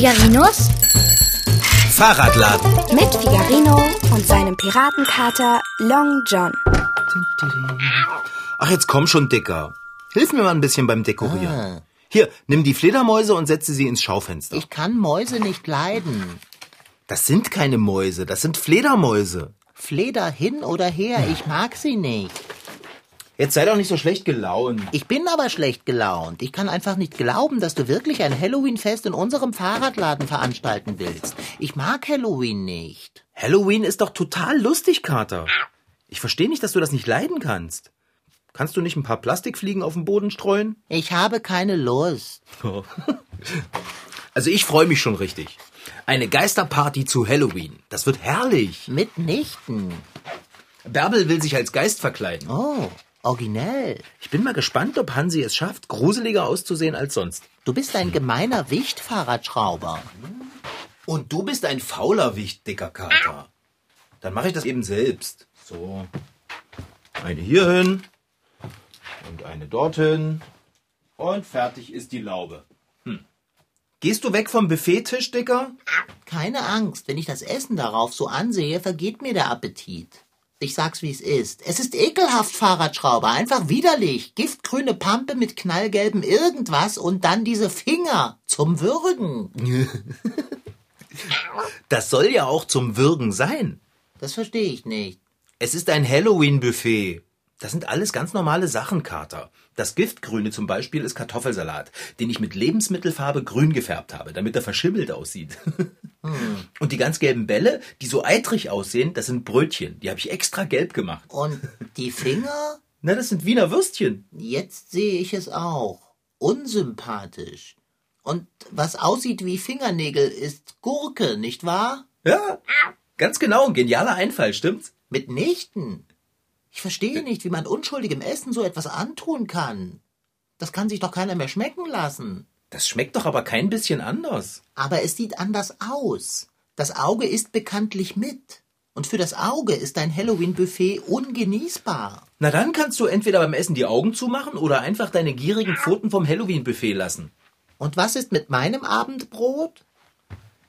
Figarinos Fahrradladen. mit Figarino und seinem Piratenkater Long John. Ach, jetzt komm schon, Dicker. Hilf mir mal ein bisschen beim Dekorieren. Hier, nimm die Fledermäuse und setze sie ins Schaufenster. Ich kann Mäuse nicht leiden. das sind keine Mäuse, das sind Fledermäuse. Fleder hin oder her, ich mag sie nicht. Jetzt sei doch nicht so schlecht gelaunt. Ich bin aber schlecht gelaunt. Ich kann einfach nicht glauben, dass du wirklich ein Halloween-Fest in unserem Fahrradladen veranstalten willst. Ich mag Halloween nicht. Halloween ist doch total lustig, Kater. Ich verstehe nicht, dass du das nicht leiden kannst. Kannst du nicht ein paar Plastikfliegen auf den Boden streuen? Ich habe keine Lust. Also ich freue mich schon richtig. Eine Geisterparty zu Halloween. Das wird herrlich. Mitnichten. Bärbel will sich als Geist verkleiden. Oh, originell. Ich bin mal gespannt, ob Hansi es schafft, gruseliger auszusehen als sonst. Du bist ein gemeiner Wicht-Fahrradschrauber. Und du bist ein fauler Wicht, dicker Kater. Dann mache ich das eben selbst. So. Eine hierhin. Und eine dorthin. Und fertig ist die Laube. Hm. Gehst du weg vom Buffettisch, Dicker? Keine Angst, wenn ich das Essen darauf so ansehe, vergeht mir der Appetit. Ich sag's wie es ist. Es ist ekelhaft, Fahrradschrauber. Einfach widerlich. Giftgrüne Pampe mit knallgelbem irgendwas und dann diese Finger zum Würgen. Das soll ja auch zum Würgen sein. Das verstehe ich nicht. Es ist ein Halloween-Buffet. Das sind alles ganz normale Sachen, Kater. Das Giftgrüne zum Beispiel ist Kartoffelsalat, den ich mit Lebensmittelfarbe grün gefärbt habe, damit er verschimmelt aussieht. Und die ganz gelben Bälle, die so eitrig aussehen, das sind Brötchen. Die habe ich extra gelb gemacht. Und die Finger? Na, das sind Wiener Würstchen. Jetzt sehe ich es auch. Unsympathisch. Und was aussieht wie Fingernägel ist Gurke, nicht wahr? Ja, ganz genau. Ein genialer Einfall, stimmt's? Mitnichten. Ich verstehe nicht, wie man unschuldigem Essen so etwas antun kann. Das kann sich doch keiner mehr schmecken lassen. Das schmeckt doch aber kein bisschen anders. Aber es sieht anders aus. Das Auge isst bekanntlich mit. Und für das Auge ist ein Halloween-Buffet ungenießbar. Na dann kannst du entweder beim Essen die Augen zumachen oder einfach deine gierigen Pfoten vom Halloween-Buffet lassen. Und was ist mit meinem Abendbrot?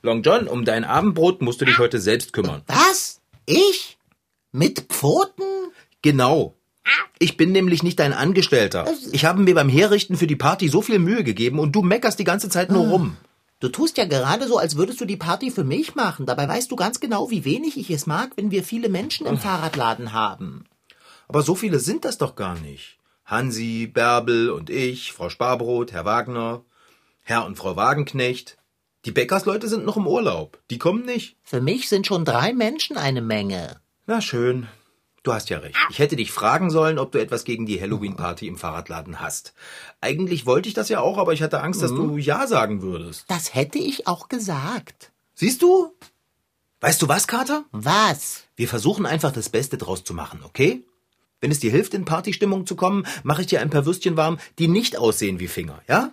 Long John, um dein Abendbrot musst du dich heute selbst kümmern. Was? Ich? Mit Pfoten? Genau. Ich bin nämlich nicht dein Angestellter. Ich habe mir beim Herrichten für die Party so viel Mühe gegeben und du meckerst die ganze Zeit nur rum. Du tust ja gerade so, als würdest du die Party für mich machen. Dabei weißt du ganz genau, wie wenig ich es mag, wenn wir viele Menschen im Fahrradladen haben. Aber so viele sind das doch gar nicht. Hansi, Bärbel und ich, Frau Sparbrot, Herr Wagner, Herr und Frau Wagenknecht. Die Bäckersleute sind noch im Urlaub. Die kommen nicht. Für mich sind schon drei Menschen eine Menge. Na schön. Du hast ja recht. Ich hätte dich fragen sollen, ob du etwas gegen die Halloween-Party im Fahrradladen hast. Eigentlich wollte ich das ja auch, aber ich hatte Angst, dass du Ja sagen würdest. Das hätte ich auch gesagt. Siehst du? Weißt du was, Kater? Was? Wir versuchen einfach das Beste draus zu machen, okay? Wenn es dir hilft, in Partystimmung zu kommen, mache ich dir ein paar Würstchen warm, die nicht aussehen wie Finger, ja?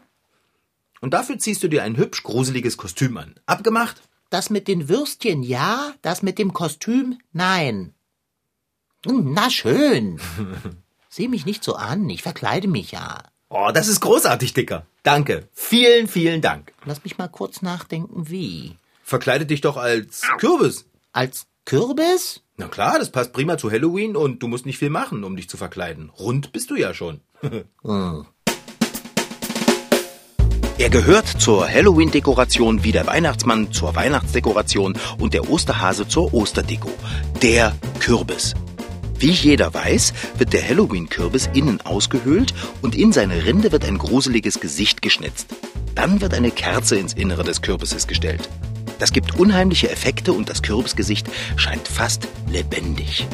Und dafür ziehst du dir ein hübsch gruseliges Kostüm an. Abgemacht? Das mit den Würstchen ja, das mit dem Kostüm nein. Hm, Na schön. Sieh mich nicht so an, ich verkleide mich ja. Oh, das ist großartig, Dicker. Danke. Vielen, vielen Dank. Lass mich mal kurz nachdenken, wie. Verkleide dich doch als Kürbis. Als Kürbis? Na klar, das passt prima zu Halloween und du musst nicht viel machen, um dich zu verkleiden. Rund bist du ja schon. Er gehört zur Halloween-Dekoration wie der Weihnachtsmann zur Weihnachtsdekoration und der Osterhase zur Osterdeko. Der Kürbis. Wie jeder weiß, wird der Halloween-Kürbis innen ausgehöhlt und in seine Rinde wird ein gruseliges Gesicht geschnitzt. Dann wird eine Kerze ins Innere des Kürbisses gestellt. Das gibt unheimliche Effekte und das Kürbisgesicht scheint fast lebendig.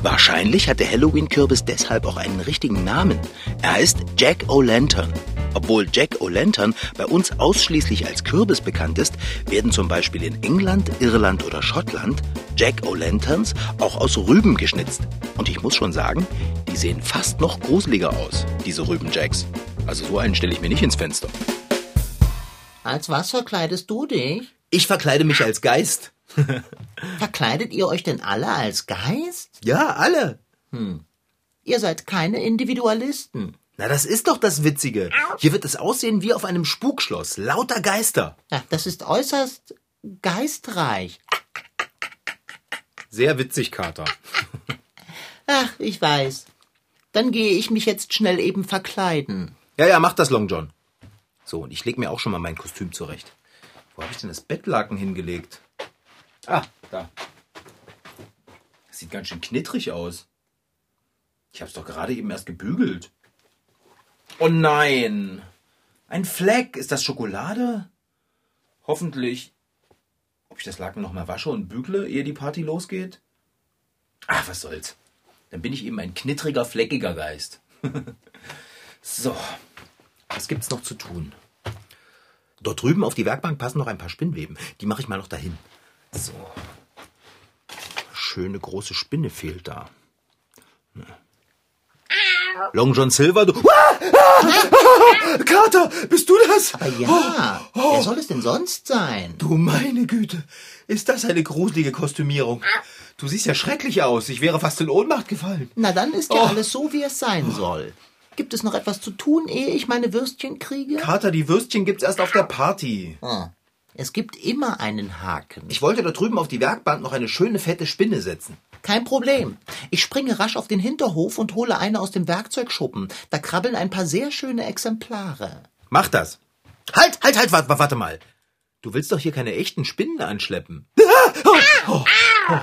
Wahrscheinlich hat der Halloween-Kürbis deshalb auch einen richtigen Namen. Er heißt Jack O'Lantern. Obwohl Jack O'Lantern bei uns ausschließlich als Kürbis bekannt ist, werden zum Beispiel in England, Irland oder Schottland Jack O'Lanterns auch aus Rüben geschnitzt. Und ich muss schon sagen, die sehen fast noch gruseliger aus, diese Rübenjacks. Also so einen stelle ich mir nicht ins Fenster. Als was verkleidest du dich? Ich verkleide mich als Geist. Verkleidet ihr euch denn alle als Geist? Ja, alle. Ihr seid keine Individualisten. Na, das ist doch das Witzige. Hier wird es aussehen wie auf einem Spukschloss. Lauter Geister. Ja, das ist äußerst geistreich. Sehr witzig, Kater. Ach, ich weiß. Dann gehe ich mich jetzt schnell eben verkleiden. Ja, ja, mach das, Long John. So, und ich leg mir auch schon mal mein Kostüm zurecht. Wo habe ich denn das Bettlaken hingelegt? Ah, da. Das sieht ganz schön knittrig aus. Ich hab's doch gerade eben erst gebügelt. Oh nein! Ein Fleck. Ist das Schokolade? Hoffentlich. Ob ich das Laken noch mal wasche und bügle, ehe die Party losgeht? Ach, was soll's. Dann bin ich eben ein knittriger, fleckiger Geist. so, was gibt's noch zu tun? Dort drüben auf die Werkbank passen noch ein paar Spinnweben. Die mache ich mal noch dahin. So. Schöne große Spinne fehlt da. Long John Silver, du. Ah, ah, ah, Kater, bist du das? Aber ja, wer soll es denn sonst sein? Du meine Güte, ist das eine gruselige Kostümierung? Du siehst ja schrecklich aus. Ich wäre fast in Ohnmacht gefallen. Na, dann ist ja Oh. alles so, wie es sein soll. Gibt es noch etwas zu tun, ehe ich meine Würstchen kriege? Kater, die Würstchen gibt's erst auf der Party. Ah, es gibt immer einen Haken. Ich wollte da drüben auf die Werkbank noch eine schöne fette Spinne setzen. Kein Problem. Ich springe rasch auf den Hinterhof und hole eine aus dem Werkzeugschuppen. Da krabbeln ein paar sehr schöne Exemplare. Mach das. Halt, halt, halt, warte, warte mal. Du willst doch hier keine echten Spinnen anschleppen. Oh, oh, oh.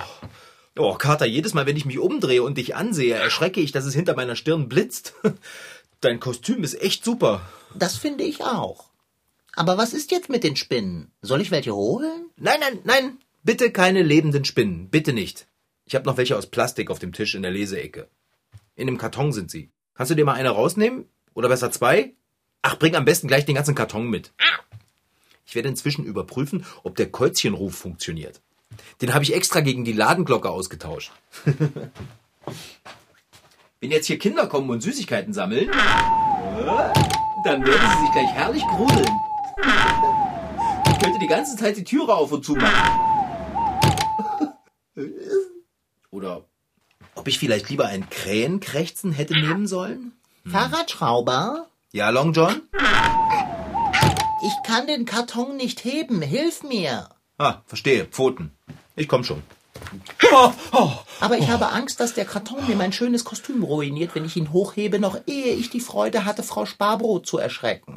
oh, Kater, jedes Mal, wenn ich mich umdrehe und dich ansehe, erschrecke ich, dass es hinter meiner Stirn blitzt. Dein Kostüm ist echt super. Das finde ich auch. Aber was ist jetzt mit den Spinnen? Soll ich welche holen? Nein, nein, nein, bitte keine lebenden Spinnen, bitte nicht. Ich habe noch welche aus Plastik auf dem Tisch in der Leseecke. In dem Karton sind sie. Kannst du dir mal eine rausnehmen? Oder besser zwei? Ach, bring am besten gleich den ganzen Karton mit. Ich werde inzwischen überprüfen, ob der Käuzchenruf funktioniert. Den habe ich extra gegen die Ladenglocke ausgetauscht. Wenn jetzt hier Kinder kommen und Süßigkeiten sammeln, dann werden sie sich gleich herrlich gruseln. Ich könnte die ganze Zeit die Türe auf und zu machen. Oder ob ich vielleicht lieber ein Krähenkrächzen hätte nehmen sollen? Fahrradschrauber? Ja, Long John? Ich kann den Karton nicht heben. Hilf mir. Ah, verstehe. Pfoten. Ich komm schon. Aber ich habe Angst, dass der Karton mir mein schönes Kostüm ruiniert, wenn ich ihn hochhebe, noch ehe ich die Freude hatte, Frau Sparbrot zu erschrecken.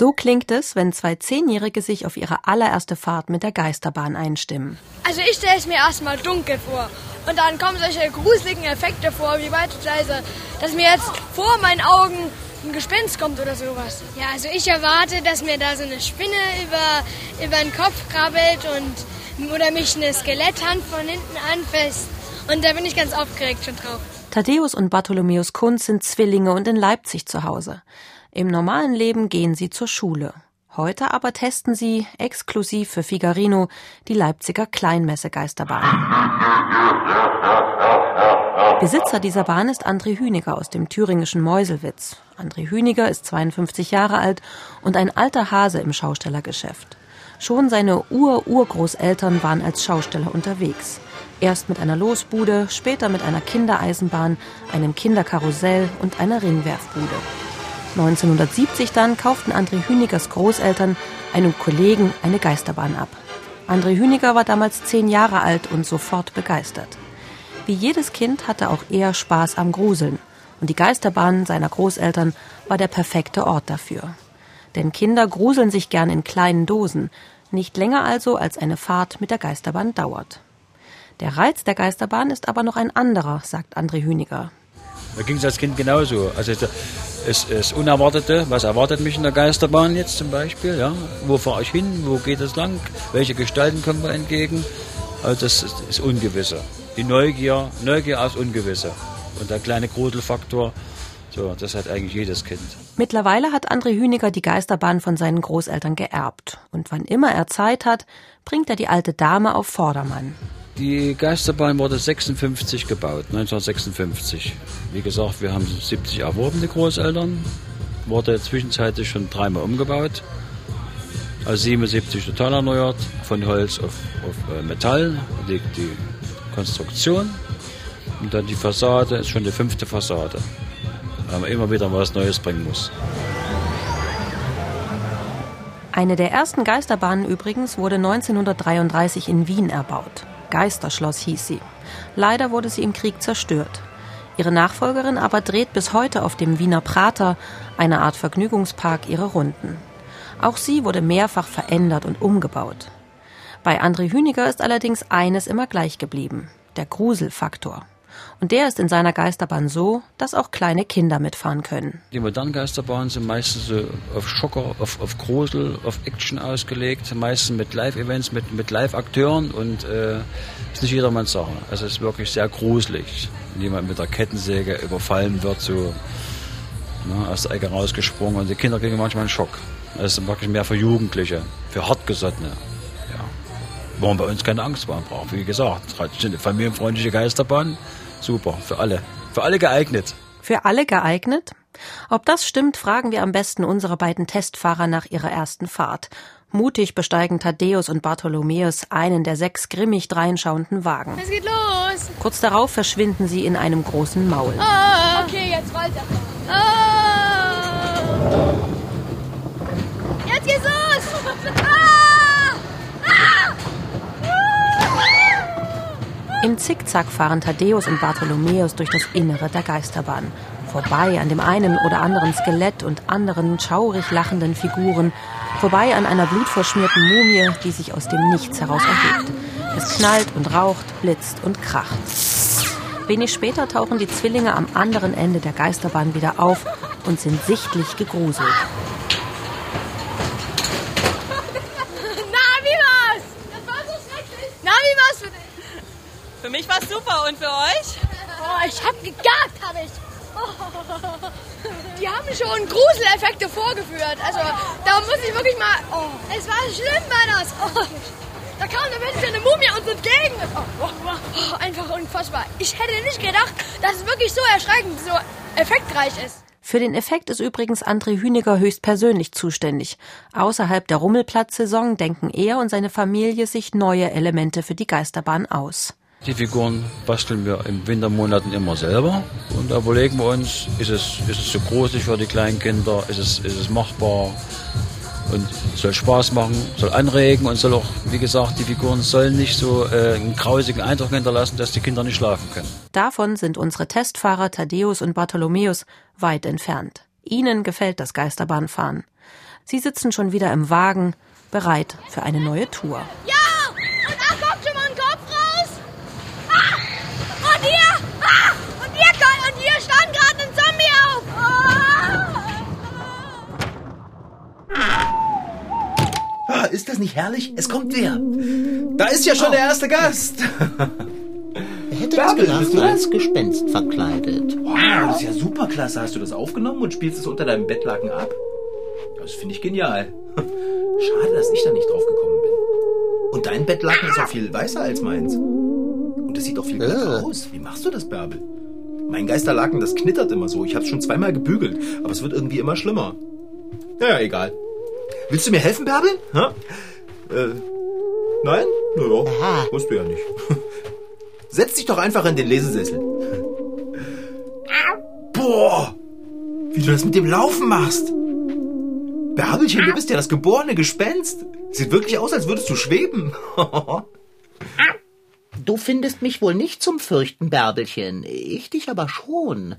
So klingt es, wenn zwei Zehnjährige sich auf ihre allererste Fahrt mit der Geisterbahn einstimmen. Also ich stelle es mir erstmal dunkel vor. Und dann kommen solche gruseligen Effekte vor, wie beispielsweise, dass mir jetzt vor meinen Augen ein Gespenst kommt oder sowas. Ja, also ich erwarte, dass mir da so eine Spinne über, über den Kopf krabbelt und oder mich eine Skeletthand von hinten anfasst. Und da bin ich ganz aufgeregt schon drauf. Thaddäus und Bartholomäus Kunz sind Zwillinge und in Leipzig zu Hause. Im normalen Leben gehen sie zur Schule. Heute aber testen sie, exklusiv für Figarino, die Leipziger Kleinmesse Geisterbahn. Besitzer dieser Bahn ist André Hüniger aus dem thüringischen Meuselwitz. André Hüniger ist 52 Jahre alt und ein alter Hase im Schaustellergeschäft. Schon seine Ur-Urgroßeltern waren als Schausteller unterwegs. Erst mit einer Losbude, später mit einer Kindereisenbahn, einem Kinderkarussell und einer Ringwerfbude. 1970 dann kauften André Hünigers Großeltern einem Kollegen eine Geisterbahn ab. André Hüniger war damals zehn Jahre alt und sofort begeistert. Wie jedes Kind hatte auch er Spaß am Gruseln. Und die Geisterbahn seiner Großeltern war der perfekte Ort dafür. Denn Kinder gruseln sich gern in kleinen Dosen, nicht länger also als eine Fahrt mit der Geisterbahn dauert. Der Reiz der Geisterbahn ist aber noch ein anderer, sagt André Hüniger. Da ging es als Kind genauso. Also es ist Unerwartete, was erwartet mich in der Geisterbahn jetzt zum Beispiel, ja? Wo fahre ich hin, wo geht es lang, welche Gestalten kommen mir entgegen. Also das ist, ist Ungewisse. Die Neugier, Neugier aus Ungewisse. Und der kleine Gruselfaktor, so, das hat eigentlich jedes Kind. Mittlerweile hat André Hüniger die Geisterbahn von seinen Großeltern geerbt. Und wann immer er Zeit hat, bringt er die alte Dame auf Vordermann. Die Geisterbahn wurde 56 gebaut, 1956. Wie gesagt, wir haben 70 erworben, die Großeltern. Wurde zwischenzeitlich schon dreimal umgebaut. Also 77 total erneuert, von Holz auf, auf äh, Metall, die, die Konstruktion. Und dann die Fassade ist schon die fünfte Fassade. Weil man immer wieder was Neues bringen muss. Eine der ersten Geisterbahnen übrigens wurde 1933 in Wien erbaut. Geisterschloss hieß sie. Leider wurde sie im Krieg zerstört. Ihre Nachfolgerin aber dreht bis heute auf dem Wiener Prater, einer Art Vergnügungspark, ihre Runden. Auch sie wurde mehrfach verändert und umgebaut. Bei André Hüniger ist allerdings eines immer gleich geblieben, der Gruselfaktor. Und der ist in seiner Geisterbahn so, dass auch kleine Kinder mitfahren können. Die modernen Geisterbahnen sind meistens so auf Schocker, auf, auf Grusel, auf Action ausgelegt, meistens mit Live-Events, mit, mit Live-Akteuren und äh, ist nicht jedermanns Sache. Also es ist wirklich sehr gruselig, wenn jemand mit der Kettensäge überfallen wird, so ne, aus der Ecke rausgesprungen und die Kinder kriegen manchmal einen Schock. Das ist wirklich mehr für Jugendliche, für Hartgesottene. Man bei uns keine Angst haben braucht. Wie gesagt, familienfreundliche Geisterbahn, super, für alle. Für alle geeignet. Für alle geeignet? Ob das stimmt, fragen wir am besten unsere beiden Testfahrer nach ihrer ersten Fahrt. Mutig besteigen Thaddäus und Bartholomäus einen der sechs grimmig dreinschauenden Wagen. Es geht los. Kurz darauf verschwinden sie in einem großen Maul. Ah, okay, jetzt weiter. Ah. Jetzt geht's los. Im Zickzack fahren Thaddäus und Bartholomäus durch das Innere der Geisterbahn. Vorbei an dem einen oder anderen Skelett und anderen schaurig lachenden Figuren. Vorbei an einer blutverschmierten Mumie, die sich aus dem Nichts heraus erhebt. Es knallt und raucht, blitzt und kracht. Wenig später tauchen die Zwillinge am anderen Ende der Geisterbahn wieder auf und sind sichtlich gegruselt. Na, wie war's? Das war so schrecklich. Na, wie war's für dich? Für mich war's super und für euch? Oh, ich hab gegagt, hab ich. Oh. Die haben schon Gruseleffekte vorgeführt. Also, da muss ich wirklich mal. Oh, es war schlimm, war das. Oh. Da kam eine Mensch eine Mumie uns entgegen. Oh, einfach unfassbar. Ich hätte nicht gedacht, dass es wirklich so erschreckend, so effektreich ist. Für den Effekt ist übrigens André Hüniger höchstpersönlich zuständig. Außerhalb der Rummelplatzsaison denken er und seine Familie sich neue Elemente für die Geisterbahn aus. Die Figuren basteln wir in Wintermonaten immer selber und da überlegen wir uns, ist es, ist es zu gruselig für die kleinen Kinder, ist es, ist es machbar und soll Spaß machen, soll anregen und soll auch, wie gesagt, die Figuren sollen nicht so äh, einen grausigen Eindruck hinterlassen, dass die Kinder nicht schlafen können. Davon sind unsere Testfahrer Thaddäus und Bartholomäus weit entfernt. Ihnen gefällt das Geisterbahnfahren. Sie sitzen schon wieder im Wagen, bereit für eine neue Tour. Ja! Und da kommt schon mal ein Kopf raus! Ah! Und hier! Ah! Und hier, und hier stand gerade ein Zombie auf! Ah, ist das nicht herrlich? Es kommt wer. Da ist ja schon der erste Gast. Wer hätte das das? als Gespenst verkleidet? Wow, das ist ja super klasse. Hast du das aufgenommen und spielst es unter deinem Bettlaken ab? Das finde ich genial. Schade, dass ich da nicht drauf gekommen bin. Und dein Bettlaken ist auch viel weißer als meins. Und das sieht auch viel besser Äh. aus. Wie machst du das, Bärbel? Mein Geisterlaken, das knittert immer so. Ich habe es schon zweimal gebügelt, aber es wird irgendwie immer schlimmer. Naja, egal. Willst du mir helfen, Bärbel? Ha? Äh, nein? Naja, Aha. musst du ja nicht. Setz dich doch einfach in den Lesesessel. Boah! Wie du das mit dem Laufen machst! Bärbelchen, du bist ja das geborene Gespenst. Sieht wirklich aus, als würdest du schweben. Du findest mich wohl nicht zum Fürchten, Bärbelchen. Ich dich aber schon.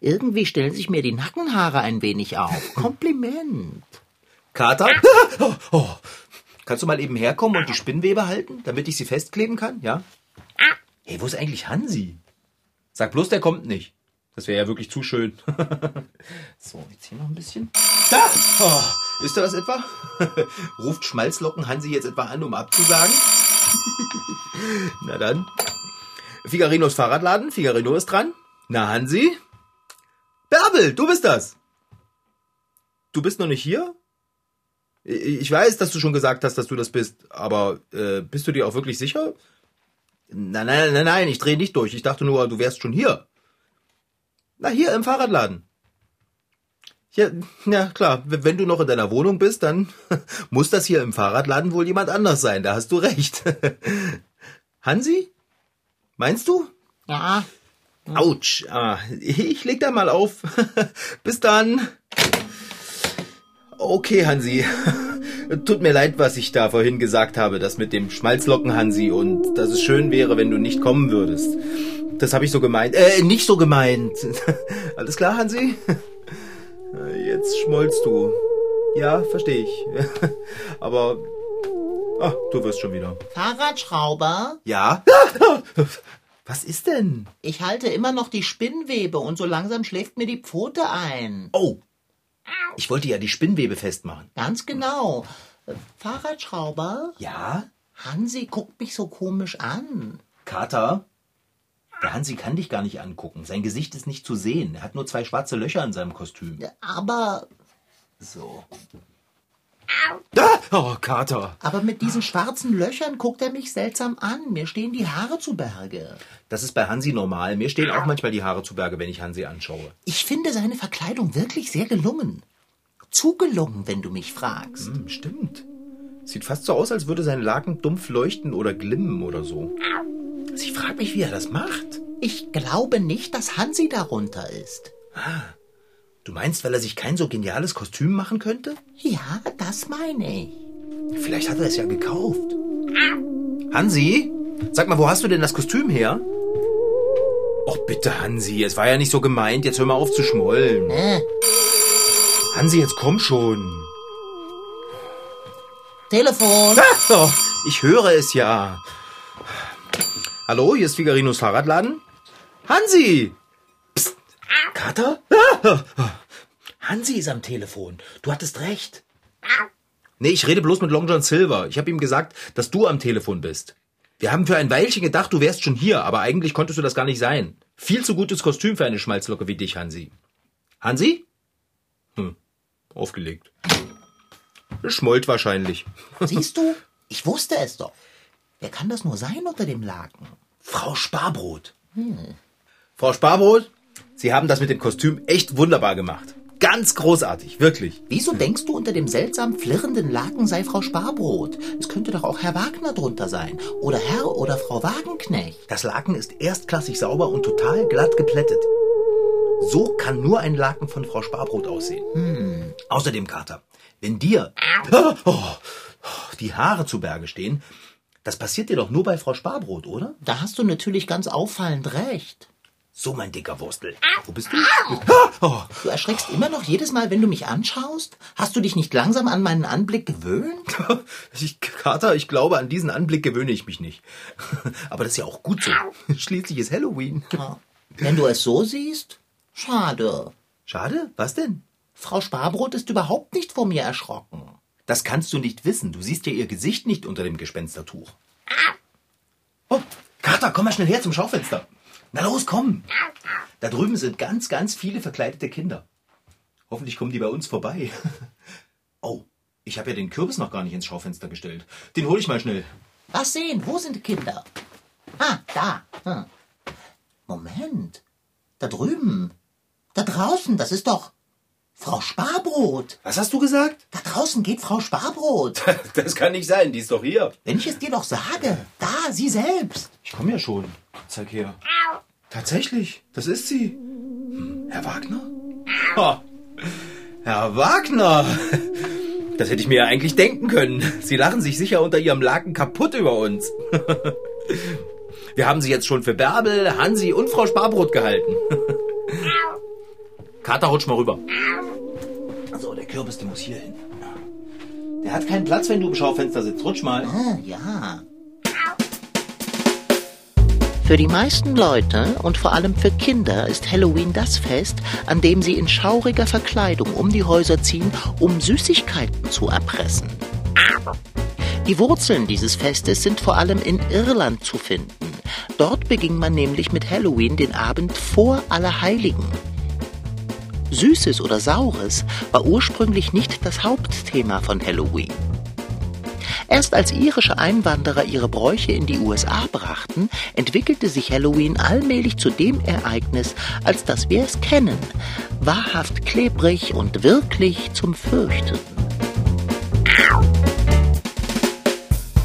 Irgendwie stellen sich mir die Nackenhaare ein wenig auf. Kompliment. Kater? Oh, oh. Kannst du mal eben herkommen und die Spinnwebe halten, damit ich sie festkleben kann? Ja? Hey, wo ist eigentlich Hansi? Sag bloß, der kommt nicht. Das wäre ja wirklich zu schön. so, jetzt hier noch ein bisschen. Da! Oh, ist da das etwa? Ruft Schmalzlocken Hansi jetzt etwa an, um abzusagen? Na dann. Figarinos Fahrradladen. Figarino ist dran. Na, Hansi? Bärbel, du bist das. Du bist noch nicht hier? Ich weiß, dass du schon gesagt hast, dass du das bist, aber äh, bist du dir auch wirklich sicher? Nein, nein, nein, nein, ich drehe nicht durch. Ich dachte nur, du wärst schon hier. Na, hier im Fahrradladen. Ja, ja, klar. Wenn du noch in deiner Wohnung bist, dann muss das hier im Fahrradladen wohl jemand anders sein. Da hast du recht. Hansi? Meinst du? Ja, Autsch. Ah, ich leg da mal auf. Bis dann. Okay, Hansi. Tut mir leid, was ich da vorhin gesagt habe, das mit dem Schmalzlocken, Hansi, und dass es schön wäre, wenn du nicht kommen würdest. Das habe ich so gemeint. Äh, nicht so gemeint. Alles klar, Hansi? Jetzt schmollst du. Ja, verstehe ich. Aber ah, du wirst schon wieder. Fahrradschrauber, Ja? Was ist denn? ich halte immer noch die Spinnwebe und so langsam schläft mir die Pfote ein. Oh, ich wollte ja die Spinnwebe festmachen. Ganz genau. Fahrradschrauber, Ja? Hansi guckt mich so komisch an. Kater? Der Hansi kann dich gar nicht angucken. Sein Gesicht ist nicht zu sehen. Er hat nur zwei schwarze Löcher in seinem Kostüm. Aber, So. Ah, oh, Kater. aber mit diesen schwarzen Löchern guckt er mich seltsam an. Mir stehen die Haare zu Berge. Das ist bei Hansi normal. Mir stehen auch manchmal die Haare zu Berge, wenn ich Hansi anschaue. Ich finde seine Verkleidung wirklich sehr gelungen. Zu gelungen, wenn du mich fragst. Hm, stimmt. Sieht fast so aus, als würde sein Laken dumpf leuchten oder glimmen oder so. Ich frage mich, wie er das macht. Ich glaube nicht, dass Hansi darunter ist. Du meinst, weil er sich kein so geniales Kostüm machen könnte? Ja, das meine ich. Vielleicht hat er es ja gekauft. Hansi? Sag mal, wo hast du denn das Kostüm her? Och bitte, Hansi, es war ja nicht so gemeint. Jetzt hör mal auf zu schmollen. Äh, Hansi, jetzt komm schon. Telefon. Oh, ich höre es ja. Hallo, hier ist Figarinos Fahrradladen. Hansi! Psst. Kater? Hansi ist am Telefon. Du hattest recht. Nee, ich rede bloß mit Long John Silver. Ich habe ihm gesagt, dass du am Telefon bist. Wir haben für ein Weilchen gedacht, du wärst schon hier, aber eigentlich konntest du das gar nicht sein. Viel zu gutes Kostüm für eine Schmalzlocke wie dich, Hansi. Hansi? Hm, aufgelegt. Schmollt wahrscheinlich. Siehst du? Ich wusste es doch. Wer kann das nur sein unter dem Laken? Frau Sparbrot. Frau Sparbrot, Sie haben das mit dem Kostüm echt wunderbar gemacht. Ganz großartig, wirklich. Wieso denkst du, unter dem seltsam flirrenden Laken sei Frau Sparbrot? Es könnte doch auch Herr Wagner drunter sein. Oder Herr oder Frau Wagenknecht. Das Laken ist erstklassig sauber und total glatt geplättet. So kann nur ein Laken von Frau Sparbrot aussehen. Außerdem, Kater, wenn dir oh, die Haare zu Berge stehen, das passiert dir doch nur bei Frau Sparbrot, oder? Da hast du natürlich ganz auffallend recht. So, mein dicker Wurstel. Wo bist du? Oh, Du erschreckst immer noch jedes Mal, wenn du mich anschaust? Hast du dich nicht langsam an meinen Anblick gewöhnt? Ich, Kater, ich glaube, an diesen Anblick gewöhne ich mich nicht. Aber das ist ja auch gut so. Schließlich ist Halloween. Wenn du es so siehst? Schade. Schade, was denn? Frau Sparbrot ist überhaupt nicht vor mir erschrocken. Das kannst du nicht wissen. Du siehst ja ihr Gesicht nicht unter dem Gespenstertuch. Oh, Kater, komm mal schnell her zum Schaufenster. Na los, komm. Da drüben sind ganz, ganz viele verkleidete Kinder. Hoffentlich kommen die bei uns vorbei. Oh, ich habe ja den Kürbis noch gar nicht ins Schaufenster gestellt. Den hole ich mal schnell. Lass sehen, wo sind die Kinder? Ah, da. Hm. Moment. Da drüben. Da draußen, das ist doch Frau Sparbrot. Was hast du gesagt? Da draußen geht Frau Sparbrot. Das kann nicht sein, die ist doch hier. Wenn ich es dir doch sage. Da, sie selbst. Ich komme ja schon. Zeig her. Tatsächlich, das ist sie. Hm, Herr Wagner? Ha. Herr Wagner! Das hätte ich mir ja eigentlich denken können. Sie lachen sich sicher unter ihrem Laken kaputt über uns. Wir haben sie jetzt schon für Bärbel, Hansi und Frau Sparbrot gehalten. Kater, rutsch mal rüber. Kürbis, der muss hier hin. Der hat keinen Platz, wenn du im Schaufenster sitzt. Rutsch mal. Ah, ja. Für die meisten Leute und vor allem für Kinder ist Halloween das Fest, an dem sie in schauriger Verkleidung um die Häuser ziehen, um Süßigkeiten zu erpressen. Die Wurzeln dieses Festes sind vor allem in Irland zu finden. Dort beging man nämlich mit Halloween den Abend vor Allerheiligen. Süßes oder Saures war ursprünglich nicht das Hauptthema von Halloween. Erst als irische Einwanderer ihre Bräuche in die USA brachten, entwickelte sich Halloween allmählich zu dem Ereignis, als das wir es kennen. Wahrhaft klebrig und wirklich zum Fürchten.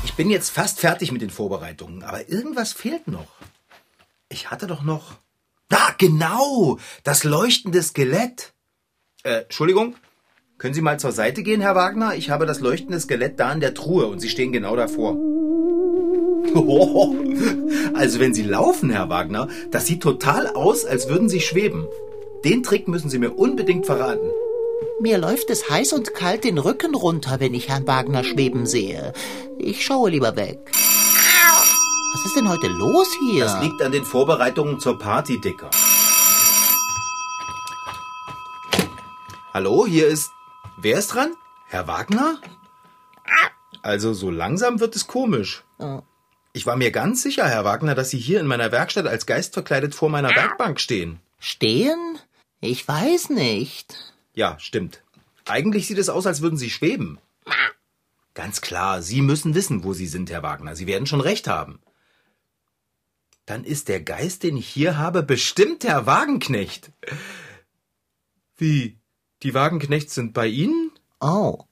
Ich bin jetzt fast fertig mit den Vorbereitungen, aber irgendwas fehlt noch. Ich hatte doch noch. Da, genau! Das leuchtende Skelett. Äh, Entschuldigung, können Sie mal zur Seite gehen, Herr Wagner? Ich habe das leuchtende Skelett da in der Truhe und Sie stehen genau davor. Also wenn Sie laufen, Herr Wagner, das sieht total aus, als würden Sie schweben. Den Trick müssen Sie mir unbedingt verraten. Mir läuft es heiß und kalt den Rücken runter, wenn ich Herrn Wagner schweben sehe. Ich schaue lieber weg. Was ist denn heute los hier? Das liegt an den Vorbereitungen zur Party, Dicker. Hallo, hier ist. Wer ist dran? Herr Wagner? Also so langsam wird es komisch. Ich war mir ganz sicher, Herr Wagner, dass Sie hier in meiner Werkstatt als Geist verkleidet vor meiner Werkbank stehen. Stehen? Ich weiß nicht. Ja, stimmt. Eigentlich sieht es aus, als würden Sie schweben. Ganz klar, Sie müssen wissen, wo Sie sind, Herr Wagner. Sie werden schon recht haben. Dann ist der Geist, den ich hier habe, bestimmt Herr Wagenknecht. Wie? Die Wagenknechts sind bei Ihnen? Oh.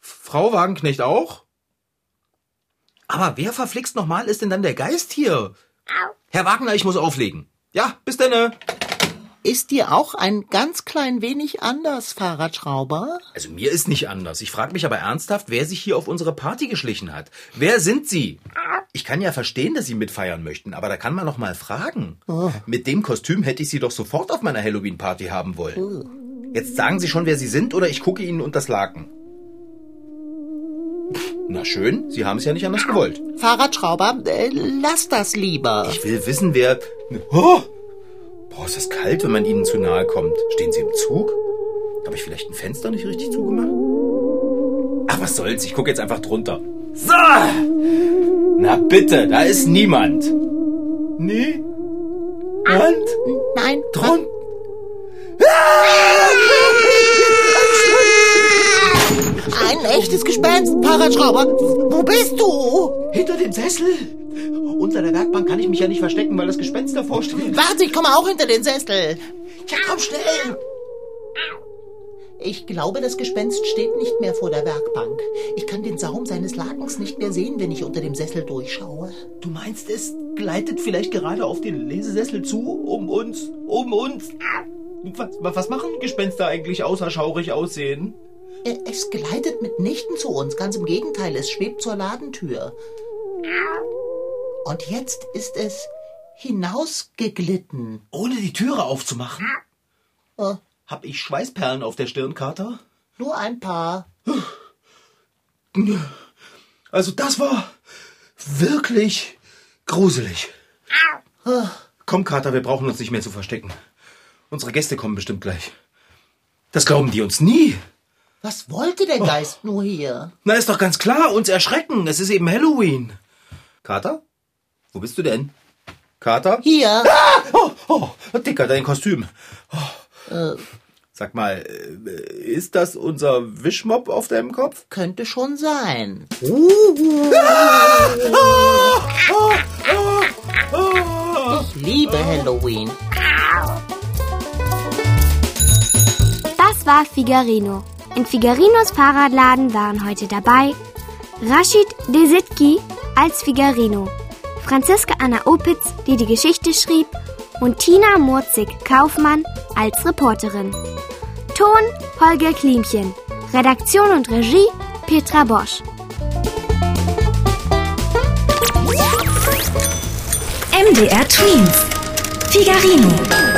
Frau Wagenknecht auch? Aber wer verflixt nochmal ist denn dann der Geist hier? Herr Wagner, ich muss auflegen. Ja, bis denne. Ist dir auch ein ganz klein wenig anders, Fahrradschrauber? Also mir ist nicht anders. Ich frage mich aber ernsthaft, wer sich hier auf unsere Party geschlichen hat. Wer sind Sie? Ich kann ja verstehen, dass Sie mitfeiern möchten, aber da kann man noch mal fragen. Mit dem Kostüm hätte ich Sie doch sofort auf meiner Halloween-Party haben wollen. Jetzt sagen Sie schon, wer Sie sind, oder ich gucke Ihnen unters Laken. Na schön, Sie haben es ja nicht anders gewollt. Fahrradschrauber, äh, lass das lieber. Ich will wissen, wer... Oh! Boah, ist das kalt, wenn man Ihnen zu nahe kommt. Stehen Sie im Zug? Habe ich vielleicht ein Fenster nicht richtig zugemacht? Ach, was soll's, ich gucke jetzt einfach drunter. So! Na bitte, da ist niemand. Nee? Und? Nein, Drunter? ein echtes Gespenst, Fahrradschrauber. Wo bist du? Hinter dem Sessel. Unter der Werkbank kann ich mich ja nicht verstecken, weil das Gespenst davor steht. Warte, ich komme auch hinter den Sessel. Ja, komm schnell. Ich glaube, das Gespenst steht nicht mehr vor der Werkbank. Ich kann den Saum seines Lakens nicht mehr sehen, wenn ich unter dem Sessel durchschaue. Du meinst, es gleitet vielleicht gerade auf den Lesesessel zu, um uns, um uns. Was, was machen Gespenster eigentlich außer schaurig aussehen? Äh, Es gleitet mitnichten zu uns, ganz im Gegenteil, es schwebt zur Ladentür. Und jetzt ist es hinausgeglitten. Ohne die Türe aufzumachen? Äh, Hab ich Schweißperlen auf der Stirn, Kater? nur ein paar. Also das war wirklich gruselig. Komm, Kater, wir brauchen uns nicht mehr zu verstecken. Unsere Gäste kommen bestimmt gleich. Das glauben die uns nie. Was wollte der Geist nur hier? Na, ist doch ganz klar, uns erschrecken. Es ist eben Halloween. Kater? Wo bist du denn? Kater? Hier. Oh, oh, Dicker, dein Kostüm. Oh. Sag mal, äh, ist das unser Wischmopp auf deinem Kopf? Könnte schon sein. Ich liebe Halloween. Das war Figarino. In Figarinos Fahrradladen waren heute dabei Rashid Desitki als Figarino, Franziska Anna Opitz, die die Geschichte schrieb, und Tina Murzig-Kaufmann als Reporterin. Ton Holger Klimchen. Redaktion und Regie Petra Bosch. MDR Twins. Figarino.